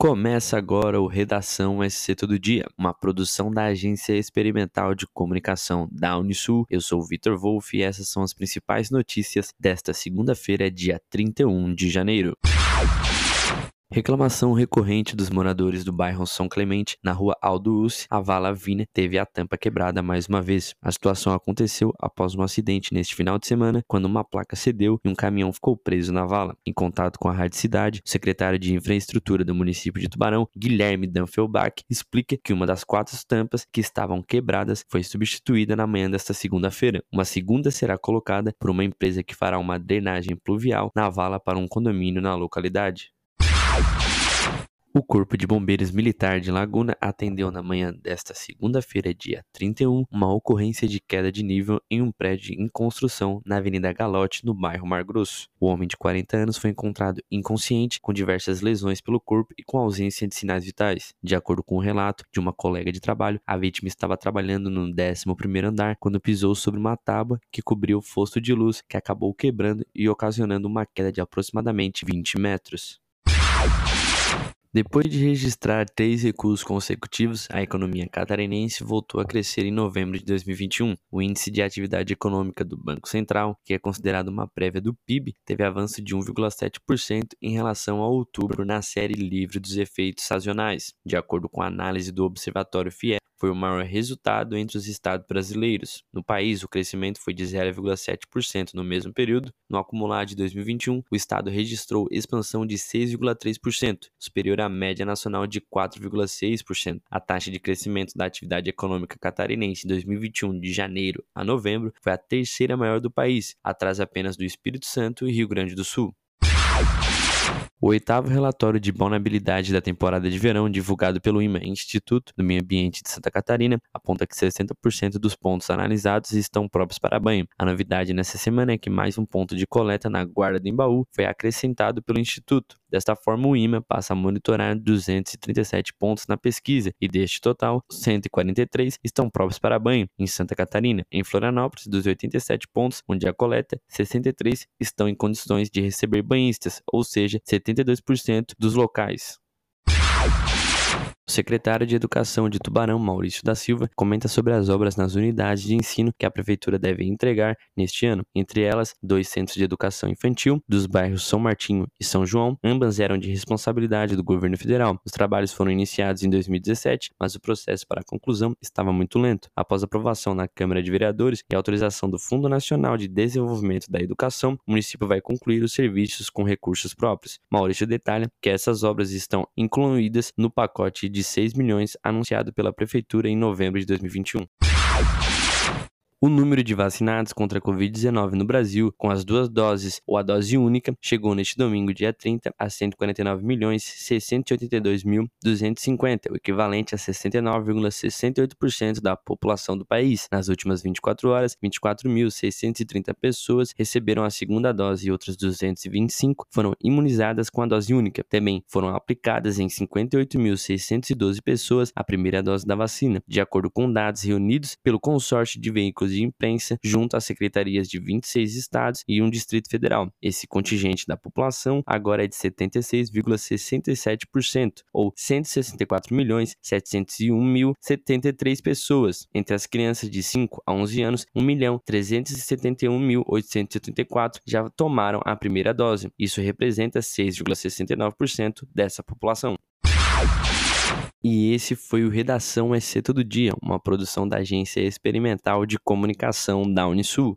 Começa agora o Redação SC Todo Dia, uma produção da Agência Experimental de Comunicação da Unisul. Eu sou o Vitor Wolff e essas são as principais notícias desta segunda-feira, dia 31 de janeiro. Reclamação recorrente dos moradores do bairro São Clemente, na rua Aldo Ussi, a vala Vina teve a tampa quebrada mais uma vez. A situação aconteceu após um acidente neste final de semana, quando uma placa cedeu e um caminhão ficou preso na vala. Em contato com a Rádio Cidade, o secretário de Infraestrutura do município de Tubarão, Guilherme Danfelbach, explica que uma das quatro tampas que estavam quebradas foi substituída na manhã desta segunda-feira. Uma segunda será colocada por uma empresa que fará uma drenagem pluvial na vala para um condomínio na localidade. O Corpo de Bombeiros Militar de Laguna atendeu na manhã desta segunda-feira, dia 31, uma ocorrência de queda de nível em um prédio em construção na Avenida Galote, no bairro Mar Grosso. O homem de 40 anos foi encontrado inconsciente, com diversas lesões pelo corpo e com ausência de sinais vitais. De acordo com o um relato de uma colega de trabalho, a vítima estava trabalhando no 11º andar quando pisou sobre uma tábua que cobriu o fosto de luz, que acabou quebrando e ocasionando uma queda de aproximadamente 20 metros. Depois de registrar três recuos consecutivos, a economia catarinense voltou a crescer em novembro de 2021. O índice de atividade econômica do Banco Central, que é considerado uma prévia do PIB, teve avanço de 1,7% em relação a outubro na série livre dos efeitos sazonais, de acordo com a análise do Observatório FIES foi o maior resultado entre os estados brasileiros. No país, o crescimento foi de 0,7% no mesmo período. No acumulado de 2021, o estado registrou expansão de 6,3%, superior à média nacional de 4,6%. A taxa de crescimento da atividade econômica catarinense em 2021, de janeiro a novembro, foi a terceira maior do país, atrás apenas do Espírito Santo e Rio Grande do Sul. O oitavo relatório de vulnerabilidade da temporada de verão, divulgado pelo IMA, Instituto do Meio Ambiente de Santa Catarina, aponta que 60% dos pontos analisados estão próprios para banho. A novidade nessa semana é que mais um ponto de coleta na Guarda do Embaú foi acrescentado pelo Instituto. Desta forma, o IMA passa a monitorar 237 pontos na pesquisa e deste total, 143 estão próprios para banho em Santa Catarina. Em Florianópolis, dos 87 pontos onde a coleta, 63 estão em condições de receber banhistas, ou seja, 72% dos locais. O secretário de Educação de Tubarão, Maurício da Silva, comenta sobre as obras nas unidades de ensino que a prefeitura deve entregar neste ano, entre elas dois centros de educação infantil dos bairros São Martinho e São João, ambas eram de responsabilidade do governo federal. Os trabalhos foram iniciados em 2017, mas o processo para a conclusão estava muito lento. Após aprovação na Câmara de Vereadores e autorização do Fundo Nacional de Desenvolvimento da Educação, o município vai concluir os serviços com recursos próprios. Maurício detalha que essas obras estão incluídas no pacote de de 6 milhões anunciado pela prefeitura em novembro de 2021. O número de vacinados contra a Covid-19 no Brasil, com as duas doses ou a dose única, chegou neste domingo, dia 30, a 149.682.250, o equivalente a 69,68% da população do país. Nas últimas 24 horas, 24.630 pessoas receberam a segunda dose e outras 225 foram imunizadas com a dose única. Também foram aplicadas em 58.612 pessoas a primeira dose da vacina, de acordo com dados reunidos pelo consórcio de veículos de imprensa junto às secretarias de 26 estados e um distrito federal. Esse contingente da população agora é de 76,67%, ou 164.701.073 pessoas. Entre as crianças de 5 a 11 anos, 1.371.834 já tomaram a primeira dose. Isso representa 6,69% dessa população. E esse foi o Redação SC Todo Dia, uma produção da Agência Experimental de Comunicação da Unisul.